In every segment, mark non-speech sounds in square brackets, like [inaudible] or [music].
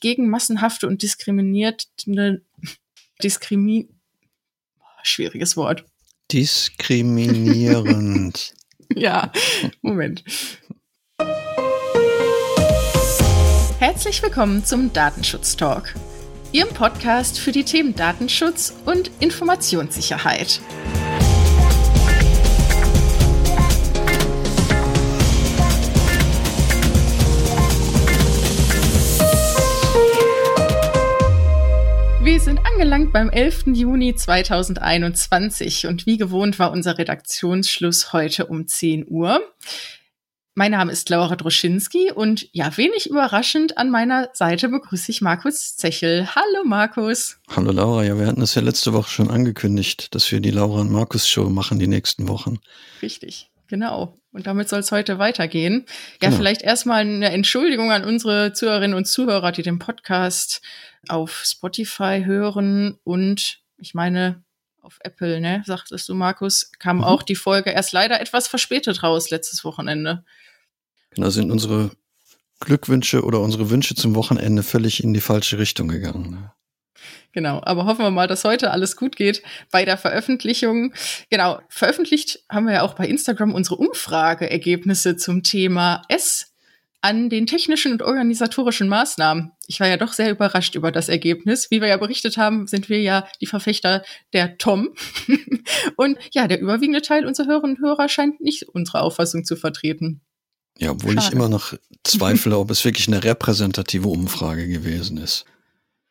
gegen massenhafte und diskriminierte Diskrimi schwieriges Wort. Diskriminierend. [laughs] ja, Moment. Herzlich willkommen zum Datenschutz Talk, Ihrem Podcast für die Themen Datenschutz und Informationssicherheit. Angelangt beim 11. Juni 2021 und wie gewohnt war unser Redaktionsschluss heute um 10 Uhr. Mein Name ist Laura Droschinski und ja, wenig überraschend an meiner Seite begrüße ich Markus Zechel. Hallo Markus. Hallo Laura, ja, wir hatten es ja letzte Woche schon angekündigt, dass wir die Laura und Markus Show machen die nächsten Wochen. Richtig. Genau. Und damit soll es heute weitergehen. Ja, genau. vielleicht erstmal eine Entschuldigung an unsere Zuhörerinnen und Zuhörer, die den Podcast auf Spotify hören und ich meine auf Apple, ne, sagtest du, Markus, kam mhm. auch die Folge erst leider etwas verspätet raus letztes Wochenende. Genau, sind unsere Glückwünsche oder unsere Wünsche zum Wochenende völlig in die falsche Richtung gegangen. Ne? Genau, aber hoffen wir mal, dass heute alles gut geht bei der Veröffentlichung. Genau, veröffentlicht haben wir ja auch bei Instagram unsere Umfrageergebnisse zum Thema S an den technischen und organisatorischen Maßnahmen. Ich war ja doch sehr überrascht über das Ergebnis. Wie wir ja berichtet haben, sind wir ja die Verfechter der Tom. [laughs] und ja, der überwiegende Teil unserer Hörerinnen und Hörer scheint nicht unsere Auffassung zu vertreten. Ja, obwohl Schade. ich immer noch zweifle, ob es wirklich eine repräsentative Umfrage gewesen ist.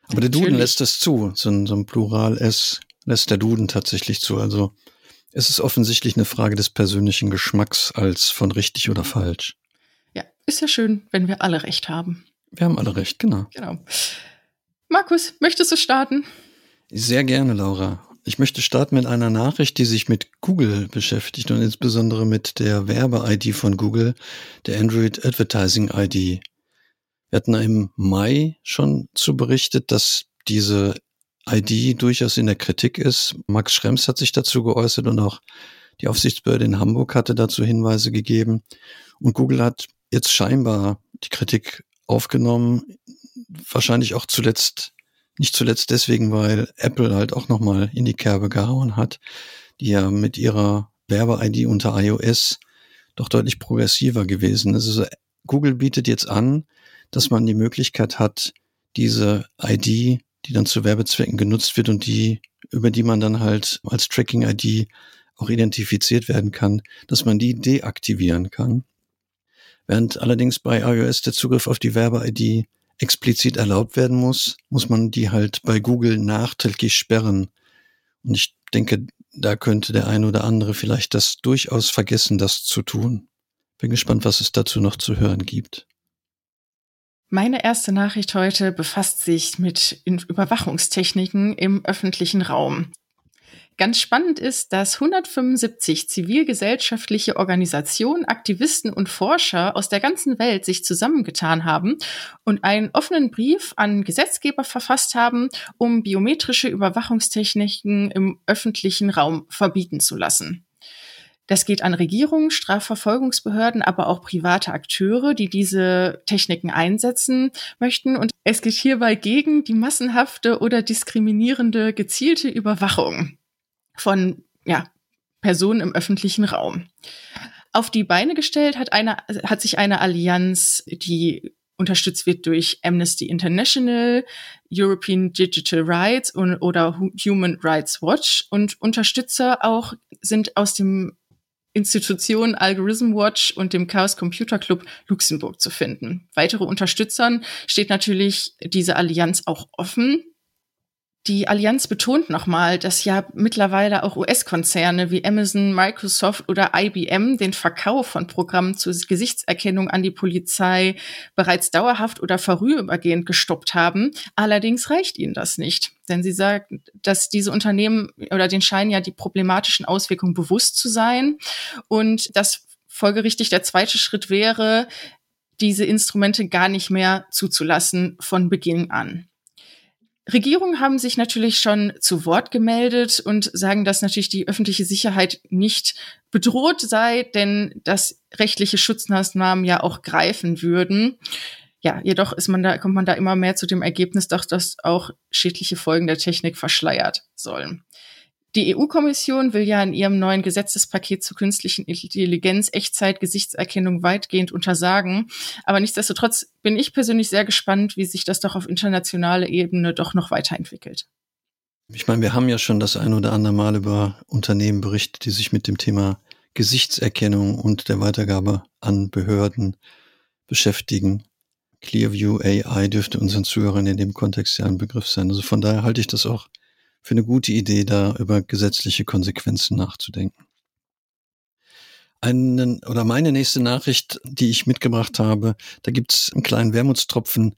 Aber der Duden lässt es zu. So ein, so ein Plural S lässt der Duden tatsächlich zu. Also es ist offensichtlich eine Frage des persönlichen Geschmacks als von richtig oder falsch. Ist ja schön, wenn wir alle recht haben. Wir haben alle recht, genau. Genau. Markus, möchtest du starten? Sehr gerne, Laura. Ich möchte starten mit einer Nachricht, die sich mit Google beschäftigt und insbesondere mit der Werbe-ID von Google, der Android Advertising ID. Wir hatten im Mai schon zu berichtet, dass diese ID durchaus in der Kritik ist. Max Schrems hat sich dazu geäußert und auch die Aufsichtsbehörde in Hamburg hatte dazu Hinweise gegeben. Und Google hat jetzt scheinbar die Kritik aufgenommen, wahrscheinlich auch zuletzt, nicht zuletzt deswegen, weil Apple halt auch nochmal in die Kerbe gehauen hat, die ja mit ihrer Werbe-ID unter iOS doch deutlich progressiver gewesen ist. Also Google bietet jetzt an, dass man die Möglichkeit hat, diese ID, die dann zu Werbezwecken genutzt wird und die, über die man dann halt als Tracking-ID auch identifiziert werden kann, dass man die deaktivieren kann. Während allerdings bei iOS der Zugriff auf die Werbe-ID explizit erlaubt werden muss, muss man die halt bei Google nachträglich sperren. Und ich denke, da könnte der ein oder andere vielleicht das durchaus vergessen, das zu tun. Bin gespannt, was es dazu noch zu hören gibt. Meine erste Nachricht heute befasst sich mit Überwachungstechniken im öffentlichen Raum. Ganz spannend ist, dass 175 zivilgesellschaftliche Organisationen, Aktivisten und Forscher aus der ganzen Welt sich zusammengetan haben und einen offenen Brief an Gesetzgeber verfasst haben, um biometrische Überwachungstechniken im öffentlichen Raum verbieten zu lassen. Das geht an Regierungen, Strafverfolgungsbehörden, aber auch private Akteure, die diese Techniken einsetzen möchten. Und es geht hierbei gegen die massenhafte oder diskriminierende gezielte Überwachung von ja, Personen im öffentlichen Raum. Auf die Beine gestellt hat, eine, hat sich eine Allianz, die unterstützt wird durch Amnesty International, European Digital Rights und, oder Human Rights Watch und Unterstützer auch sind aus dem Institutionen Algorithm Watch und dem Chaos Computer Club Luxemburg zu finden. Weitere Unterstützern steht natürlich diese Allianz auch offen. Die Allianz betont nochmal, dass ja mittlerweile auch US-Konzerne wie Amazon, Microsoft oder IBM den Verkauf von Programmen zur Gesichtserkennung an die Polizei bereits dauerhaft oder vorübergehend gestoppt haben. Allerdings reicht ihnen das nicht. Denn sie sagt, dass diese Unternehmen oder den scheinen ja die problematischen Auswirkungen bewusst zu sein und dass folgerichtig der zweite Schritt wäre, diese Instrumente gar nicht mehr zuzulassen von Beginn an. Regierungen haben sich natürlich schon zu Wort gemeldet und sagen, dass natürlich die öffentliche Sicherheit nicht bedroht sei, denn dass rechtliche Schutzmaßnahmen ja auch greifen würden. ja, jedoch ist man da, kommt man da immer mehr zu dem Ergebnis, dass das auch schädliche Folgen der Technik verschleiert sollen. Die EU-Kommission will ja in ihrem neuen Gesetzespaket zur künstlichen Intelligenz Echtzeit-Gesichtserkennung weitgehend untersagen. Aber nichtsdestotrotz bin ich persönlich sehr gespannt, wie sich das doch auf internationaler Ebene doch noch weiterentwickelt. Ich meine, wir haben ja schon das ein oder andere Mal über Unternehmen berichtet, die sich mit dem Thema Gesichtserkennung und der Weitergabe an Behörden beschäftigen. Clearview AI dürfte unseren Zuhörern in dem Kontext ja ein Begriff sein. Also von daher halte ich das auch für eine gute Idee, da über gesetzliche Konsequenzen nachzudenken. Einen, oder meine nächste Nachricht, die ich mitgebracht habe, da gibt es einen kleinen Wermutstropfen.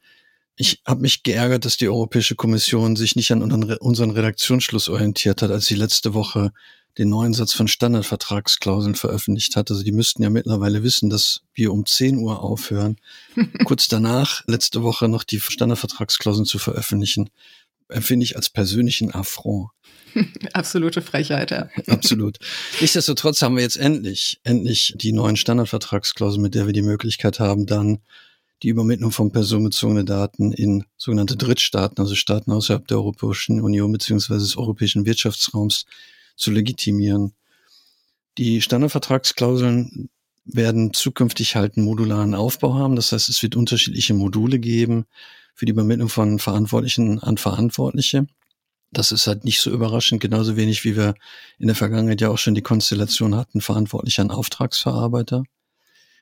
Ich habe mich geärgert, dass die Europäische Kommission sich nicht an unseren Redaktionsschluss orientiert hat, als sie letzte Woche den neuen Satz von Standardvertragsklauseln veröffentlicht hat. Also die müssten ja mittlerweile wissen, dass wir um 10 Uhr aufhören. [laughs] Kurz danach, letzte Woche, noch die Standardvertragsklauseln zu veröffentlichen empfinde ich als persönlichen Affront. [laughs] Absolute Frechheit, ja. [laughs] Absolut. Nichtsdestotrotz haben wir jetzt endlich, endlich die neuen Standardvertragsklauseln, mit der wir die Möglichkeit haben, dann die Übermittlung von personenbezogenen Daten in sogenannte Drittstaaten, also Staaten außerhalb der Europäischen Union beziehungsweise des europäischen Wirtschaftsraums zu legitimieren. Die Standardvertragsklauseln werden zukünftig halt einen modularen Aufbau haben. Das heißt, es wird unterschiedliche Module geben, für die Übermittlung von Verantwortlichen an Verantwortliche. Das ist halt nicht so überraschend, genauso wenig wie wir in der Vergangenheit ja auch schon die Konstellation hatten, verantwortlich an Auftragsverarbeiter.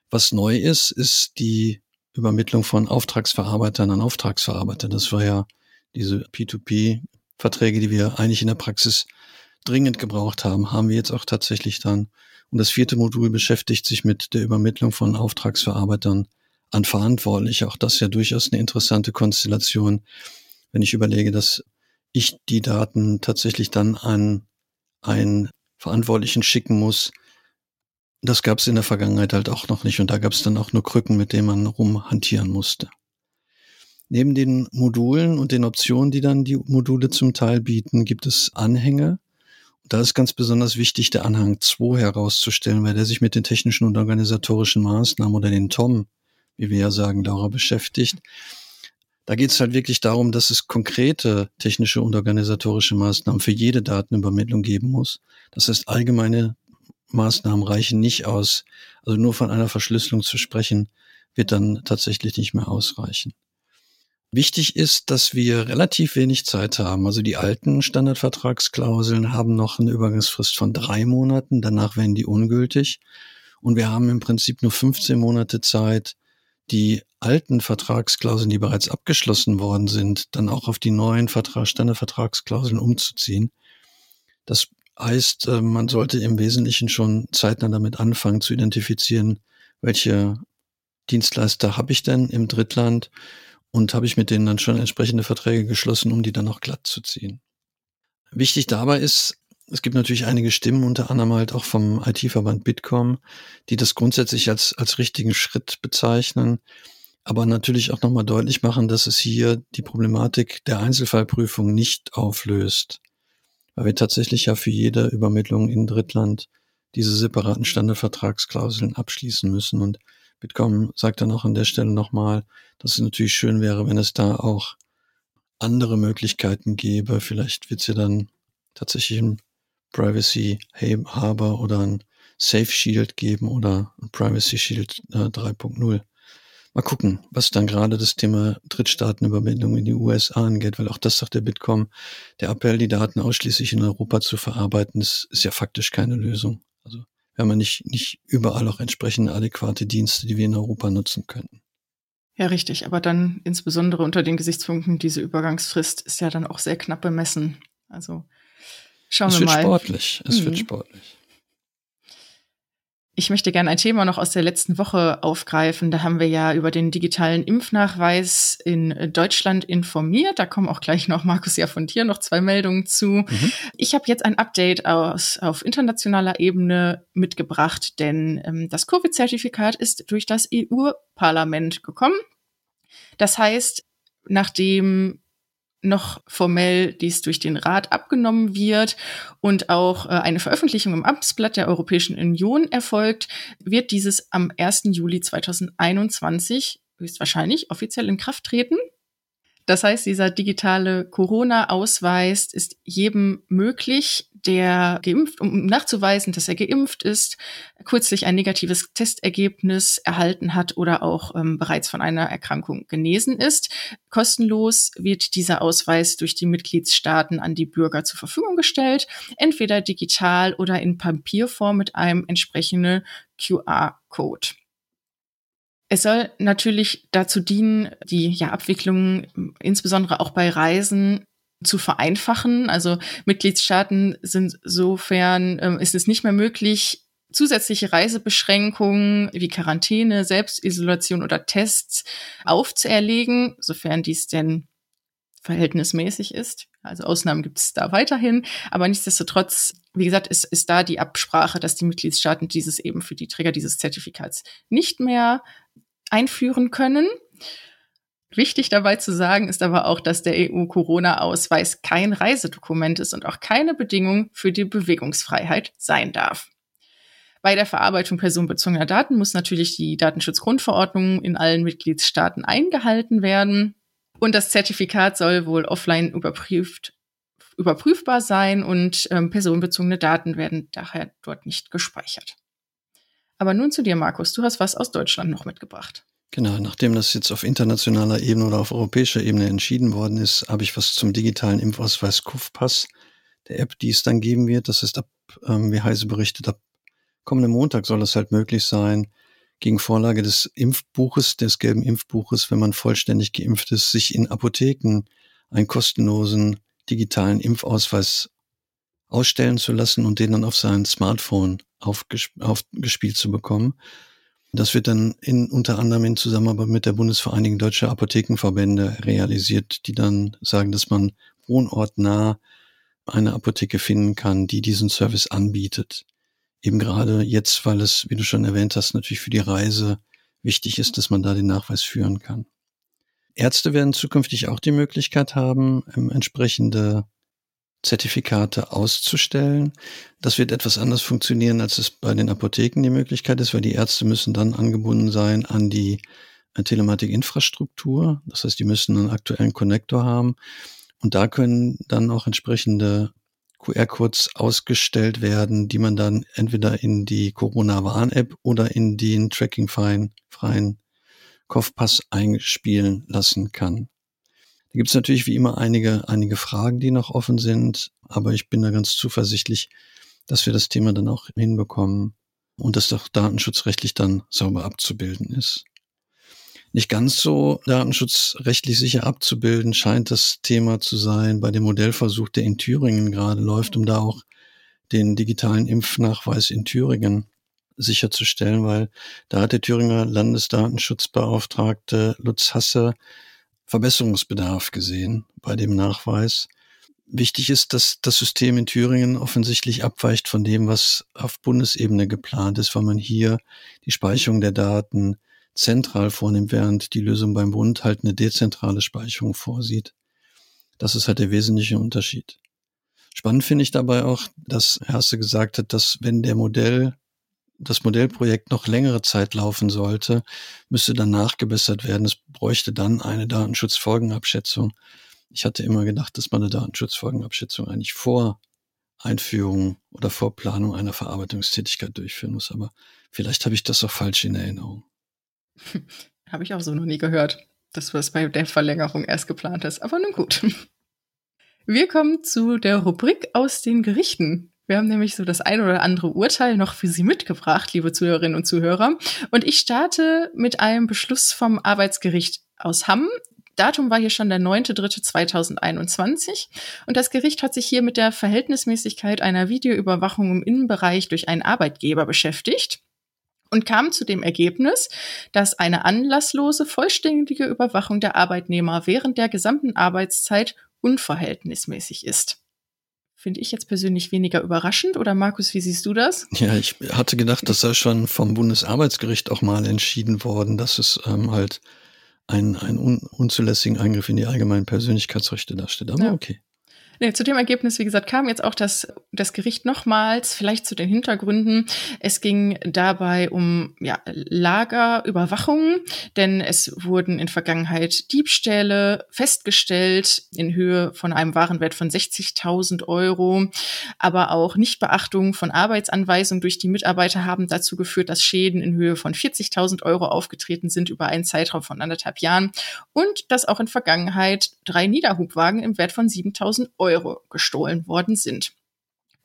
Was neu ist, ist die Übermittlung von Auftragsverarbeitern an Auftragsverarbeiter. Das war ja diese P2P-Verträge, die wir eigentlich in der Praxis dringend gebraucht haben, haben wir jetzt auch tatsächlich dann. Und das vierte Modul beschäftigt sich mit der Übermittlung von Auftragsverarbeitern an Verantwortliche. Auch das ist ja durchaus eine interessante Konstellation, wenn ich überlege, dass ich die Daten tatsächlich dann an einen Verantwortlichen schicken muss. Das gab es in der Vergangenheit halt auch noch nicht und da gab es dann auch nur Krücken, mit denen man rumhantieren musste. Neben den Modulen und den Optionen, die dann die Module zum Teil bieten, gibt es Anhänge. Da ist ganz besonders wichtig, der Anhang 2 herauszustellen, weil der sich mit den technischen und organisatorischen Maßnahmen oder den TOM wie wir ja sagen, Laura beschäftigt. Da geht es halt wirklich darum, dass es konkrete technische und organisatorische Maßnahmen für jede Datenübermittlung geben muss. Das heißt, allgemeine Maßnahmen reichen nicht aus. Also nur von einer Verschlüsselung zu sprechen, wird dann tatsächlich nicht mehr ausreichen. Wichtig ist, dass wir relativ wenig Zeit haben. Also die alten Standardvertragsklauseln haben noch eine Übergangsfrist von drei Monaten, danach werden die ungültig. Und wir haben im Prinzip nur 15 Monate Zeit, die alten Vertragsklauseln, die bereits abgeschlossen worden sind, dann auch auf die neuen Vertrag, Standardvertragsklauseln umzuziehen. Das heißt, äh, man sollte im Wesentlichen schon zeitnah damit anfangen zu identifizieren, welche Dienstleister habe ich denn im Drittland und habe ich mit denen dann schon entsprechende Verträge geschlossen, um die dann auch glatt zu ziehen. Wichtig dabei ist, es gibt natürlich einige Stimmen, unter anderem halt auch vom IT-Verband Bitkom, die das grundsätzlich als, als richtigen Schritt bezeichnen, aber natürlich auch nochmal deutlich machen, dass es hier die Problematik der Einzelfallprüfung nicht auflöst. Weil wir tatsächlich ja für jede Übermittlung in Drittland diese separaten Standardvertragsklauseln abschließen müssen. Und Bitkom sagt dann auch an der Stelle nochmal, dass es natürlich schön wäre, wenn es da auch andere Möglichkeiten gäbe. Vielleicht wird ja dann tatsächlich ein Privacy Harbor oder ein Safe Shield geben oder ein Privacy Shield äh, 3.0. Mal gucken, was dann gerade das Thema Drittstaatenübermittlung in die USA angeht, weil auch das sagt der Bitkom, der Appell, die Daten ausschließlich in Europa zu verarbeiten, ist, ist ja faktisch keine Lösung. Also wir haben ja nicht, nicht überall auch entsprechende adäquate Dienste, die wir in Europa nutzen könnten. Ja, richtig. Aber dann insbesondere unter den Gesichtspunkten, diese Übergangsfrist ist ja dann auch sehr knapp bemessen. Also Schauen es wir mal. Es wird sportlich. Es mhm. wird sportlich. Ich möchte gerne ein Thema noch aus der letzten Woche aufgreifen. Da haben wir ja über den digitalen Impfnachweis in Deutschland informiert. Da kommen auch gleich noch, Markus, ja von dir noch zwei Meldungen zu. Mhm. Ich habe jetzt ein Update aus, auf internationaler Ebene mitgebracht, denn ähm, das Covid-Zertifikat ist durch das EU-Parlament gekommen. Das heißt, nachdem noch formell dies durch den Rat abgenommen wird und auch äh, eine Veröffentlichung im Amtsblatt der Europäischen Union erfolgt, wird dieses am 1. Juli 2021 höchstwahrscheinlich offiziell in Kraft treten. Das heißt, dieser digitale Corona-Ausweis ist jedem möglich, der geimpft, um nachzuweisen, dass er geimpft ist, kürzlich ein negatives Testergebnis erhalten hat oder auch ähm, bereits von einer Erkrankung genesen ist. Kostenlos wird dieser Ausweis durch die Mitgliedstaaten an die Bürger zur Verfügung gestellt, entweder digital oder in Papierform mit einem entsprechenden QR-Code. Es soll natürlich dazu dienen, die ja, Abwicklung insbesondere auch bei Reisen zu vereinfachen. Also Mitgliedstaaten sind sofern ähm, ist es nicht mehr möglich, zusätzliche Reisebeschränkungen wie Quarantäne, Selbstisolation oder Tests aufzuerlegen, sofern dies denn verhältnismäßig ist. Also Ausnahmen gibt es da weiterhin. Aber nichtsdestotrotz, wie gesagt, ist, ist da die Absprache, dass die Mitgliedstaaten dieses eben für die Träger dieses Zertifikats nicht mehr einführen können. Wichtig dabei zu sagen ist aber auch, dass der EU-Corona-Ausweis kein Reisedokument ist und auch keine Bedingung für die Bewegungsfreiheit sein darf. Bei der Verarbeitung personenbezogener Daten muss natürlich die Datenschutzgrundverordnung in allen Mitgliedstaaten eingehalten werden. Und das Zertifikat soll wohl offline überprüft, überprüfbar sein und ähm, personenbezogene Daten werden daher dort nicht gespeichert. Aber nun zu dir, Markus. Du hast was aus Deutschland noch mitgebracht. Genau, nachdem das jetzt auf internationaler Ebene oder auf europäischer Ebene entschieden worden ist, habe ich was zum digitalen Impfausweis KUFPass, der App, die es dann geben wird. Das ist ab, ähm, wie Heise berichtet, ab kommenden Montag soll es halt möglich sein, gegen Vorlage des Impfbuches, des gelben Impfbuches, wenn man vollständig geimpft ist, sich in Apotheken einen kostenlosen digitalen Impfausweis ausstellen zu lassen und den dann auf sein Smartphone aufgespielt zu bekommen. Das wird dann in, unter anderem in Zusammenarbeit mit der Bundesvereinigung Deutscher Apothekenverbände realisiert, die dann sagen, dass man wohnortnah eine Apotheke finden kann, die diesen Service anbietet. Eben gerade jetzt, weil es, wie du schon erwähnt hast, natürlich für die Reise wichtig ist, dass man da den Nachweis führen kann. Ärzte werden zukünftig auch die Möglichkeit haben, entsprechende Zertifikate auszustellen. Das wird etwas anders funktionieren, als es bei den Apotheken die Möglichkeit ist, weil die Ärzte müssen dann angebunden sein an die äh, Telematik-Infrastruktur. Das heißt, die müssen einen aktuellen Connector haben. Und da können dann auch entsprechende QR-Codes ausgestellt werden, die man dann entweder in die Corona-Warn-App oder in den tracking-freien Kopfpass einspielen lassen kann. Da gibt es natürlich wie immer einige, einige Fragen, die noch offen sind, aber ich bin da ganz zuversichtlich, dass wir das Thema dann auch hinbekommen und dass doch datenschutzrechtlich dann sauber abzubilden ist. Nicht ganz so datenschutzrechtlich sicher abzubilden scheint das Thema zu sein bei dem Modellversuch, der in Thüringen gerade läuft, um da auch den digitalen Impfnachweis in Thüringen sicherzustellen, weil da hat der Thüringer Landesdatenschutzbeauftragte Lutz Hasse Verbesserungsbedarf gesehen bei dem Nachweis. Wichtig ist, dass das System in Thüringen offensichtlich abweicht von dem, was auf Bundesebene geplant ist, weil man hier die Speicherung der Daten zentral vornimmt, während die Lösung beim Bund halt eine dezentrale Speicherung vorsieht. Das ist halt der wesentliche Unterschied. Spannend finde ich dabei auch, dass Herste gesagt hat, dass wenn der Modell das Modellprojekt noch längere Zeit laufen sollte, müsste dann nachgebessert werden. Es bräuchte dann eine Datenschutzfolgenabschätzung. Ich hatte immer gedacht, dass man eine Datenschutzfolgenabschätzung eigentlich vor Einführung oder vor Planung einer Verarbeitungstätigkeit durchführen muss. Aber vielleicht habe ich das auch falsch in Erinnerung. [laughs] habe ich auch so noch nie gehört, dass was bei der Verlängerung erst geplant ist. Aber nun gut. Wir kommen zu der Rubrik aus den Gerichten. Wir haben nämlich so das ein oder andere Urteil noch für Sie mitgebracht, liebe Zuhörerinnen und Zuhörer. Und ich starte mit einem Beschluss vom Arbeitsgericht aus Hamm. Datum war hier schon der 9.3.2021 und das Gericht hat sich hier mit der Verhältnismäßigkeit einer Videoüberwachung im Innenbereich durch einen Arbeitgeber beschäftigt und kam zu dem Ergebnis, dass eine anlasslose, vollständige Überwachung der Arbeitnehmer während der gesamten Arbeitszeit unverhältnismäßig ist finde ich jetzt persönlich weniger überraschend. Oder Markus, wie siehst du das? Ja, ich hatte gedacht, das sei schon vom Bundesarbeitsgericht auch mal entschieden worden, dass es ähm, halt einen, einen un unzulässigen Eingriff in die allgemeinen Persönlichkeitsrechte darstellt. Aber ja. okay. Nee, zu dem Ergebnis, wie gesagt, kam jetzt auch das, das Gericht nochmals, vielleicht zu den Hintergründen. Es ging dabei um ja, Lagerüberwachung, denn es wurden in Vergangenheit Diebstähle festgestellt in Höhe von einem Warenwert von 60.000 Euro. Aber auch Nichtbeachtung von Arbeitsanweisungen durch die Mitarbeiter haben dazu geführt, dass Schäden in Höhe von 40.000 Euro aufgetreten sind über einen Zeitraum von anderthalb Jahren und dass auch in Vergangenheit drei Niederhubwagen im Wert von 7.000 Euro Euro gestohlen worden sind.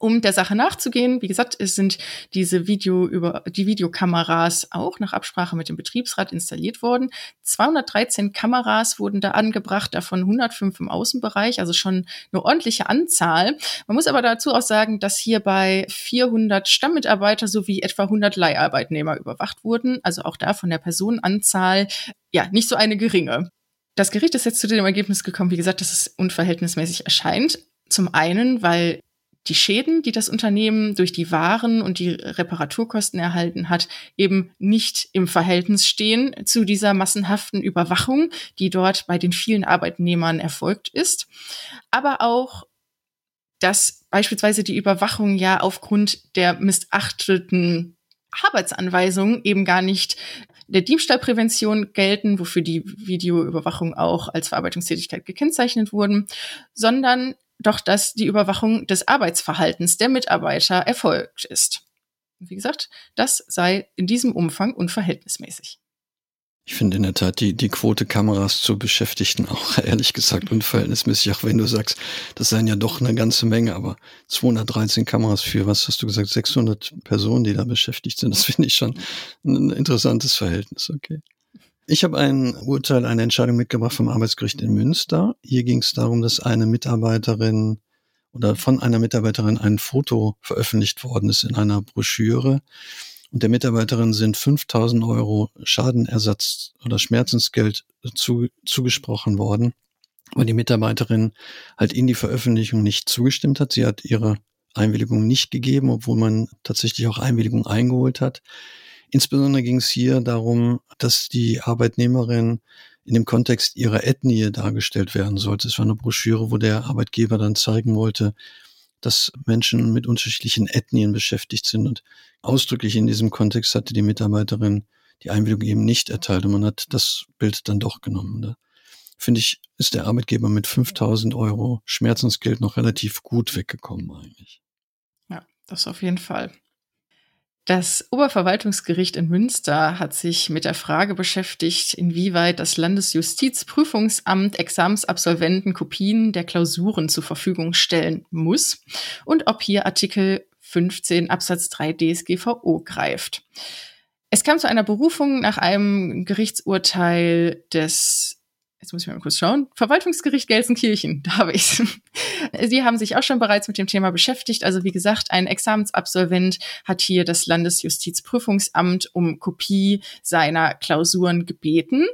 Um der Sache nachzugehen, wie gesagt, es sind diese Video über die Videokameras auch nach Absprache mit dem Betriebsrat installiert worden. 213 Kameras wurden da angebracht, davon 105 im Außenbereich, also schon eine ordentliche Anzahl. Man muss aber dazu auch sagen, dass hierbei 400 Stammmitarbeiter sowie etwa 100 Leiharbeitnehmer überwacht wurden, also auch da von der Personenanzahl ja nicht so eine geringe. Das Gericht ist jetzt zu dem Ergebnis gekommen, wie gesagt, dass es unverhältnismäßig erscheint. Zum einen, weil die Schäden, die das Unternehmen durch die Waren und die Reparaturkosten erhalten hat, eben nicht im Verhältnis stehen zu dieser massenhaften Überwachung, die dort bei den vielen Arbeitnehmern erfolgt ist. Aber auch, dass beispielsweise die Überwachung ja aufgrund der missachteten Arbeitsanweisungen eben gar nicht der Diebstahlprävention gelten, wofür die Videoüberwachung auch als Verarbeitungstätigkeit gekennzeichnet wurden, sondern doch, dass die Überwachung des Arbeitsverhaltens der Mitarbeiter erfolgt ist. Wie gesagt, das sei in diesem Umfang unverhältnismäßig. Ich finde in der Tat die, die Quote Kameras zu Beschäftigten auch [laughs] ehrlich gesagt unverhältnismäßig, auch wenn du sagst, das seien ja doch eine ganze Menge, aber 213 Kameras für, was hast du gesagt, 600 Personen, die da beschäftigt sind, das [laughs] finde ich schon ein interessantes Verhältnis, okay. Ich habe ein Urteil, eine Entscheidung mitgebracht vom Arbeitsgericht in Münster. Hier ging es darum, dass eine Mitarbeiterin oder von einer Mitarbeiterin ein Foto veröffentlicht worden ist in einer Broschüre und der Mitarbeiterin sind 5000 Euro Schadenersatz oder Schmerzensgeld zu, zugesprochen worden, weil die Mitarbeiterin halt in die Veröffentlichung nicht zugestimmt hat. Sie hat ihre Einwilligung nicht gegeben, obwohl man tatsächlich auch Einwilligung eingeholt hat. Insbesondere ging es hier darum, dass die Arbeitnehmerin in dem Kontext ihrer Ethnie dargestellt werden sollte. Es war eine Broschüre, wo der Arbeitgeber dann zeigen wollte, dass Menschen mit unterschiedlichen Ethnien beschäftigt sind. Und ausdrücklich in diesem Kontext hatte die Mitarbeiterin die Einwilligung eben nicht erteilt und man hat das Bild dann doch genommen. Da finde ich, ist der Arbeitgeber mit 5000 Euro Schmerzensgeld noch relativ gut weggekommen eigentlich. Ja, das auf jeden Fall. Das Oberverwaltungsgericht in Münster hat sich mit der Frage beschäftigt, inwieweit das Landesjustizprüfungsamt Examensabsolventen Kopien der Klausuren zur Verfügung stellen muss und ob hier Artikel 15 Absatz 3 DSGVO greift. Es kam zu einer Berufung nach einem Gerichtsurteil des jetzt muss ich mal kurz schauen, Verwaltungsgericht Gelsenkirchen, [laughs] da habe ich's. Sie haben sich auch schon bereits mit dem Thema beschäftigt. Also wie gesagt, ein Examensabsolvent hat hier das Landesjustizprüfungsamt um Kopie seiner Klausuren gebeten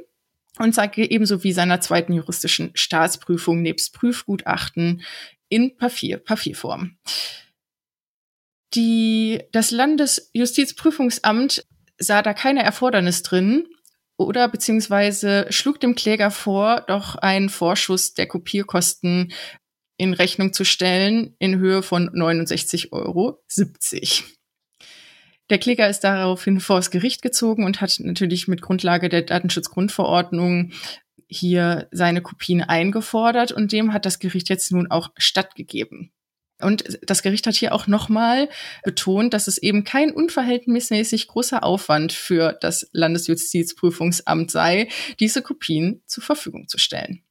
und sagt ebenso wie seiner zweiten juristischen Staatsprüfung nebst Prüfgutachten in Papier, Papierform. Die, das Landesjustizprüfungsamt sah da keine Erfordernis drin, oder beziehungsweise schlug dem Kläger vor, doch einen Vorschuss der Kopierkosten in Rechnung zu stellen in Höhe von 69,70 Euro. Der Kläger ist daraufhin vor das Gericht gezogen und hat natürlich mit Grundlage der Datenschutzgrundverordnung hier seine Kopien eingefordert und dem hat das Gericht jetzt nun auch stattgegeben. Und das Gericht hat hier auch nochmal betont, dass es eben kein unverhältnismäßig großer Aufwand für das Landesjustizprüfungsamt sei, diese Kopien zur Verfügung zu stellen.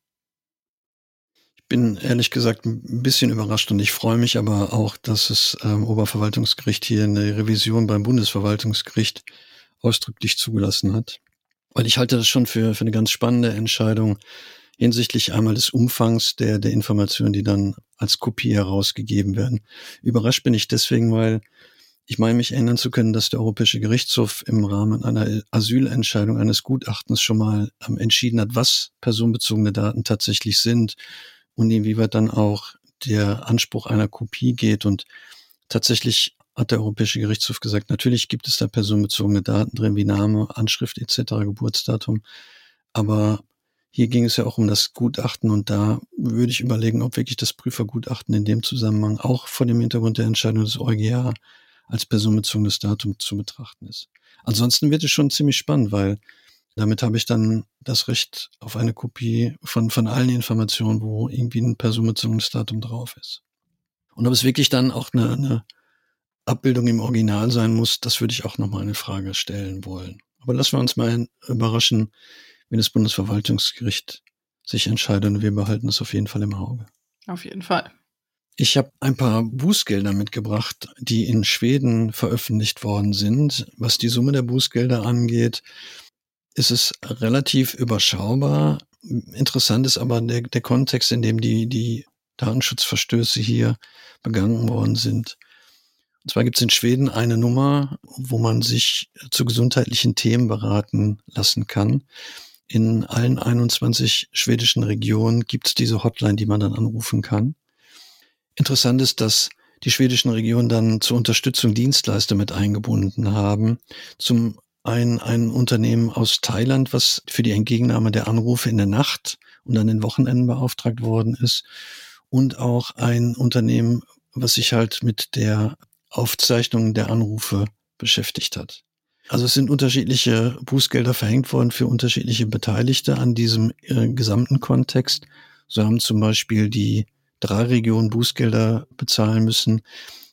Ich bin ehrlich gesagt ein bisschen überrascht und ich freue mich aber auch, dass es ähm, Oberverwaltungsgericht hier eine Revision beim Bundesverwaltungsgericht ausdrücklich zugelassen hat. Weil ich halte das schon für, für eine ganz spannende Entscheidung, hinsichtlich einmal des Umfangs der, der Informationen, die dann als Kopie herausgegeben werden. Überrascht bin ich deswegen, weil ich meine, mich erinnern zu können, dass der Europäische Gerichtshof im Rahmen einer Asylentscheidung eines Gutachtens schon mal ähm, entschieden hat, was personenbezogene Daten tatsächlich sind und inwieweit dann auch der Anspruch einer Kopie geht. Und tatsächlich hat der Europäische Gerichtshof gesagt, natürlich gibt es da personenbezogene Daten drin, wie Name, Anschrift etc., Geburtsdatum. Aber hier ging es ja auch um das Gutachten und da würde ich überlegen, ob wirklich das Prüfergutachten in dem Zusammenhang auch vor dem Hintergrund der Entscheidung des EuGH als personenbezogenes Datum zu betrachten ist. Ansonsten wird es schon ziemlich spannend, weil damit habe ich dann das Recht auf eine Kopie von, von allen Informationen, wo irgendwie ein personenbezogenes Datum drauf ist. Und ob es wirklich dann auch eine, eine Abbildung im Original sein muss, das würde ich auch nochmal eine Frage stellen wollen. Aber lassen wir uns mal überraschen, wenn das Bundesverwaltungsgericht sich entscheidet und wir behalten es auf jeden Fall im Auge. Auf jeden Fall. Ich habe ein paar Bußgelder mitgebracht, die in Schweden veröffentlicht worden sind. Was die Summe der Bußgelder angeht, ist es relativ überschaubar. Interessant ist aber der, der Kontext, in dem die, die Datenschutzverstöße hier begangen worden sind. Und zwar gibt es in Schweden eine Nummer, wo man sich zu gesundheitlichen Themen beraten lassen kann. In allen 21 schwedischen Regionen gibt es diese Hotline, die man dann anrufen kann. Interessant ist, dass die schwedischen Regionen dann zur Unterstützung Dienstleister mit eingebunden haben. Zum einen ein Unternehmen aus Thailand, was für die Entgegennahme der Anrufe in der Nacht und an den Wochenenden beauftragt worden ist. Und auch ein Unternehmen, was sich halt mit der Aufzeichnung der Anrufe beschäftigt hat. Also es sind unterschiedliche Bußgelder verhängt worden für unterschiedliche Beteiligte an diesem äh, gesamten Kontext. So haben zum Beispiel die drei Regionen Bußgelder bezahlen müssen,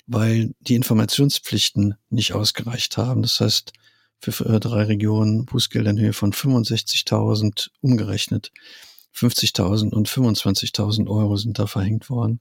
weil die Informationspflichten nicht ausgereicht haben. Das heißt, für äh, drei Regionen Bußgelder in Höhe von 65.000 umgerechnet. 50.000 und 25.000 Euro sind da verhängt worden.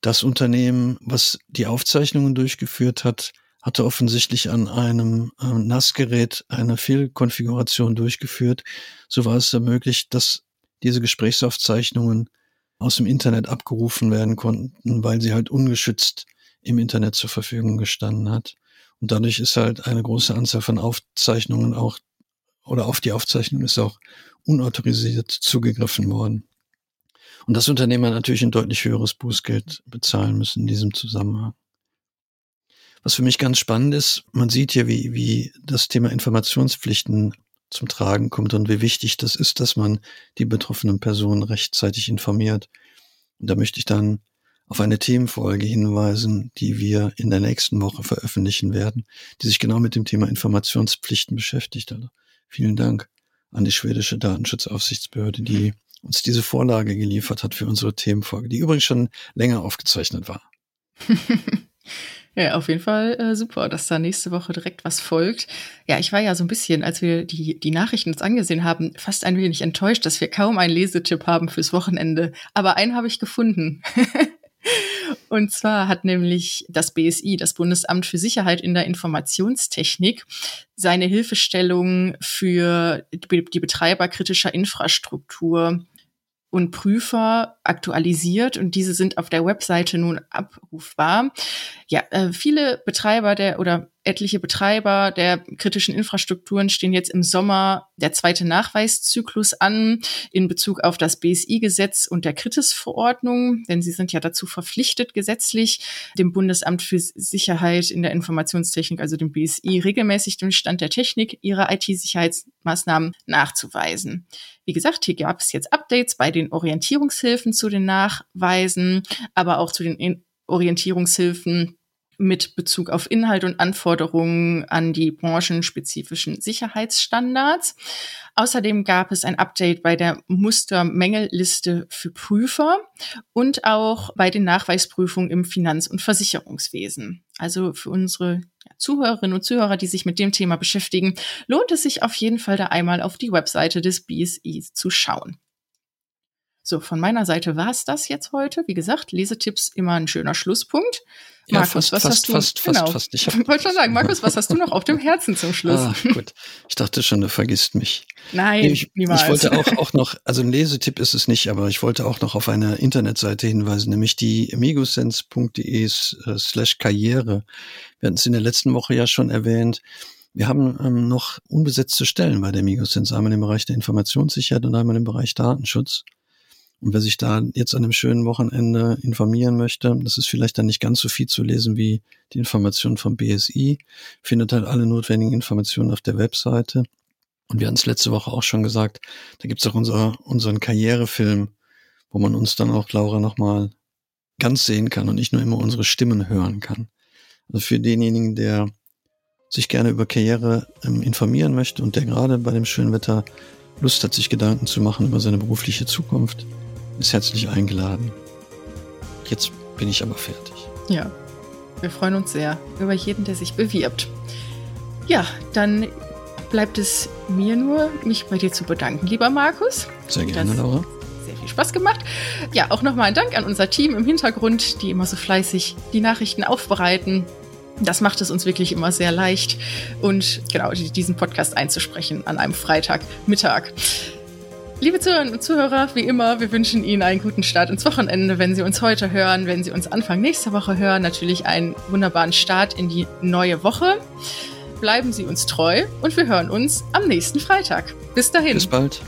Das Unternehmen, was die Aufzeichnungen durchgeführt hat, hatte offensichtlich an einem äh, NAS-Gerät eine Fehlkonfiguration durchgeführt. So war es möglich, dass diese Gesprächsaufzeichnungen aus dem Internet abgerufen werden konnten, weil sie halt ungeschützt im Internet zur Verfügung gestanden hat. Und dadurch ist halt eine große Anzahl von Aufzeichnungen auch, oder auf die Aufzeichnung ist auch unautorisiert zugegriffen worden. Und das Unternehmen hat natürlich ein deutlich höheres Bußgeld bezahlen müssen in diesem Zusammenhang. Was für mich ganz spannend ist, man sieht hier, wie, wie das Thema Informationspflichten zum Tragen kommt und wie wichtig das ist, dass man die betroffenen Personen rechtzeitig informiert. Und da möchte ich dann auf eine Themenfolge hinweisen, die wir in der nächsten Woche veröffentlichen werden, die sich genau mit dem Thema Informationspflichten beschäftigt. Also vielen Dank an die schwedische Datenschutzaufsichtsbehörde, die uns diese Vorlage geliefert hat für unsere Themenfolge, die übrigens schon länger aufgezeichnet war. [laughs] Ja, auf jeden Fall äh, super, dass da nächste Woche direkt was folgt. Ja, ich war ja so ein bisschen, als wir die, die Nachrichten uns angesehen haben, fast ein wenig enttäuscht, dass wir kaum einen Lesetipp haben fürs Wochenende. Aber einen habe ich gefunden. [laughs] Und zwar hat nämlich das BSI, das Bundesamt für Sicherheit in der Informationstechnik, seine Hilfestellung für die Betreiber kritischer Infrastruktur und Prüfer aktualisiert und diese sind auf der Webseite nun abrufbar. Ja, äh, viele Betreiber der oder etliche Betreiber der kritischen Infrastrukturen stehen jetzt im Sommer der zweite Nachweiszyklus an in Bezug auf das BSI-Gesetz und der Kritis-Verordnung, denn sie sind ja dazu verpflichtet, gesetzlich dem Bundesamt für Sicherheit in der Informationstechnik, also dem BSI, regelmäßig den Stand der Technik ihrer IT-Sicherheitsmaßnahmen nachzuweisen. Wie gesagt, hier gab es jetzt Updates bei den Orientierungshilfen zu den Nachweisen, aber auch zu den Orientierungshilfen mit Bezug auf Inhalt und Anforderungen an die branchenspezifischen Sicherheitsstandards. Außerdem gab es ein Update bei der Mustermängelliste für Prüfer und auch bei den Nachweisprüfungen im Finanz- und Versicherungswesen. Also für unsere Zuhörerinnen und Zuhörer, die sich mit dem Thema beschäftigen, lohnt es sich auf jeden Fall da einmal auf die Webseite des BSI zu schauen. So, von meiner Seite war es das jetzt heute. Wie gesagt, Lesetipps immer ein schöner Schlusspunkt. Ja, Markus, fast, was fast, hast du? Fast, genau. fast, fast. Ich [laughs] wollte schon sagen, Markus, was hast du noch auf dem Herzen zum Schluss? Ah, gut. Ich dachte schon, du vergisst mich. Nein, ich, niemals. Ich wollte auch, auch noch, also ein Lesetipp ist es nicht, aber ich wollte auch noch auf eine Internetseite hinweisen, nämlich die amigosense.de äh, slash Karriere. Wir hatten es in der letzten Woche ja schon erwähnt. Wir haben ähm, noch unbesetzte Stellen bei der Migosense, einmal im Bereich der Informationssicherheit und einmal im Bereich Datenschutz. Und wer sich da jetzt an einem schönen Wochenende informieren möchte, das ist vielleicht dann nicht ganz so viel zu lesen wie die Informationen vom BSI, findet halt alle notwendigen Informationen auf der Webseite. Und wir hatten es letzte Woche auch schon gesagt, da gibt es auch unser, unseren Karrierefilm, wo man uns dann auch, Laura, nochmal ganz sehen kann und nicht nur immer unsere Stimmen hören kann. Also für denjenigen, der sich gerne über Karriere ähm, informieren möchte und der gerade bei dem schönen Wetter Lust hat, sich Gedanken zu machen über seine berufliche Zukunft, ist herzlich eingeladen. Jetzt bin ich aber fertig. Ja, wir freuen uns sehr über jeden, der sich bewirbt. Ja, dann bleibt es mir nur, mich bei dir zu bedanken, lieber Markus. Sehr gerne, Laura. Sehr viel Spaß gemacht. Ja, auch nochmal ein Dank an unser Team im Hintergrund, die immer so fleißig die Nachrichten aufbereiten. Das macht es uns wirklich immer sehr leicht und genau diesen Podcast einzusprechen an einem Freitagmittag. Liebe Zuhörerinnen und Zuhörer, wie immer, wir wünschen Ihnen einen guten Start ins Wochenende, wenn Sie uns heute hören, wenn Sie uns Anfang nächster Woche hören. Natürlich einen wunderbaren Start in die neue Woche. Bleiben Sie uns treu und wir hören uns am nächsten Freitag. Bis dahin. Bis bald.